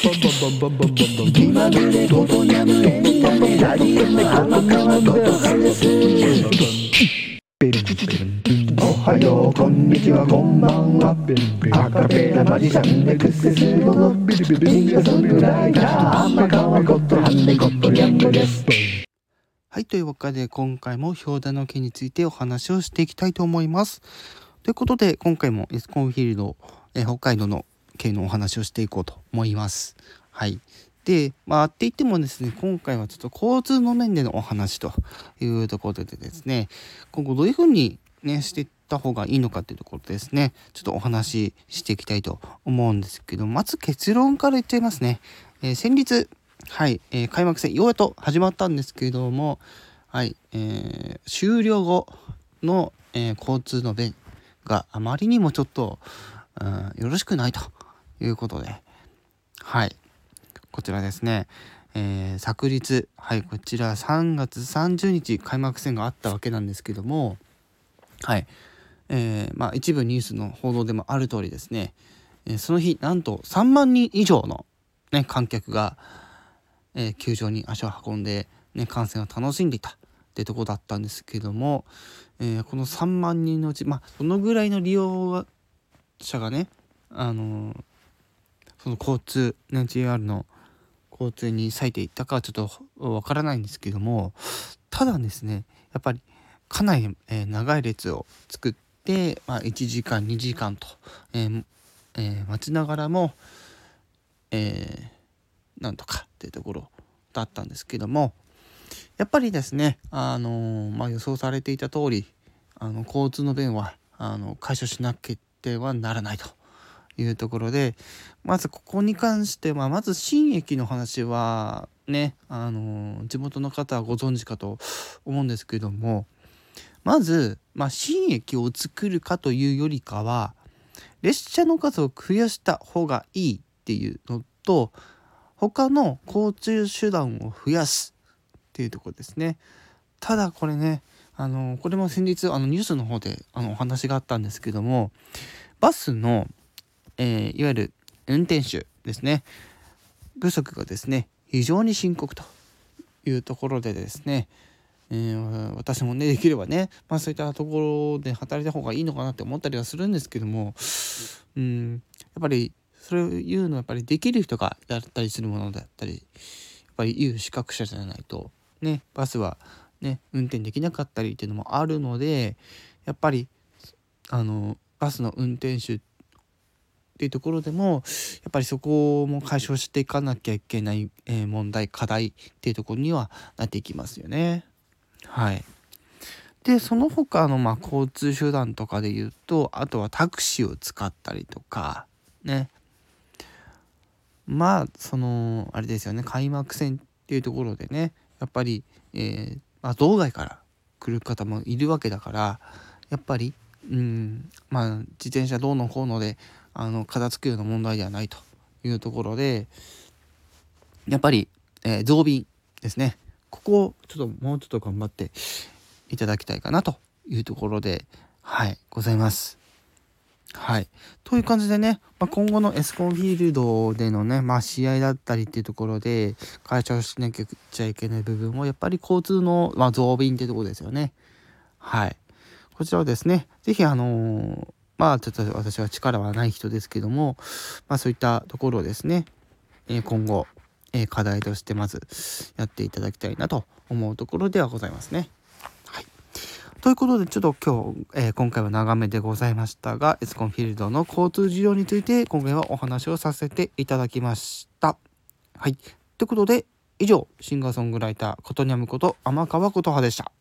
気まぐれごとにゃむエンタメラリウム天川ことはですおはようこんにちはこんばんはアカペラマジシャンでクセスゴのシンガーソングライター天川ことはんでことにゃむですはい、というわけで今回も表題の件についてお話をしていきたいと思います。ということで今回もエスコンフィールド、えー北海道の件のお話をしていこうと思います。はい。で、まあ、って言ってもですね、今回はちょっと交通の面でのお話というところでですね、今後どういうふうにね、していった方がいいのかっていうところでですね、ちょっとお話ししていきたいと思うんですけど、まず結論から言っちゃいますね。えー先日、はい、えー開幕戦、ようやっと始まったんですけれども、はい、えー終了後の、え交通の便があまりにもちょっと、うん、よろしくないということで、はい、こちらですね、えー昨日、はい、こちら3月30日開幕戦があったわけなんですけども、はい、えーまあ一部ニュースの報道でもある通りですね、えーその日なんと3万人以上の、ね、観客が、えー球場に足を運んで、ね、観戦を楽しんでいたってとこだったんですけども、えーこの3万人のうちまあどのぐらいの利用者がねあのーその交通、ね、JR の交通に割いていったかはちょっとわからないんですけどもただですねやっぱりかなり、えー長い列を作って、まあ、1時間2時間と、えーえー待ちながらも、えなんとかっていうところだったんですけどもやっぱりですね、あのまあ、予想されていた通りあの交通の便はあの解消しなければならないと。いうところでまずここに関してはまず新駅の話はね、あの地元の方はご存知かと思うんですけどもまず、まあ、新駅を作るかというよりかは列車の数を増やした方がいいっていうのと他の交通手段を増やすっていうところですね。ただこれねあのこれも先日あのニュースの方であのお話があったんですけどもバスの、えーいわゆる運転手ですね。不足がですね非常に深刻というところでですね、えー私もねできればね、まあ、そういったところで働いた方がいいのかなって思ったりはするんですけどもうんやっぱりそれを言うのはやっぱりできる人がやったりするものだったりやっぱり言う資格者じゃないとねバスはね運転できなかったりっていうのもあるのでやっぱりあのバスの運転手っっていうところでもやっぱりそこも解消していかなきゃいけない、えー問題課題っていうところにはなっていきますよね。はいでその他のまあ交通手段とかで言うとあとはタクシーを使ったりとかねまあそのあれですよね開幕戦っていうところでねやっぱり、えーまあ、道外から来る方もいるわけだからやっぱりうんまあ自転車どうのこうのであの片付くような問題ではないというところでやっぱり、えー増便ですねここをちょっともうちょっと頑張っていただきたいかなというところではいございます。はい。という感じでね、まあ、今後のエスコンフィールドでのね、まあ、試合だったりっていうところで解消しなきゃいけない部分もやっぱり交通の、まあ、増便ってとこですよね。はい。こちらはですね、是非あのーまあちょっと私は力はない人ですけども、まあそういったところをですね、え今後、え課題としてまずやっていただきたいなと思うところではございますね。はい。ということでちょっと今日、えー今回は長めでございましたがエスコンフィールドの交通事情について今回はお話をさせていただきました。はい。ということで以上シンガーソングライターことにゃむこと天川琴葉でした。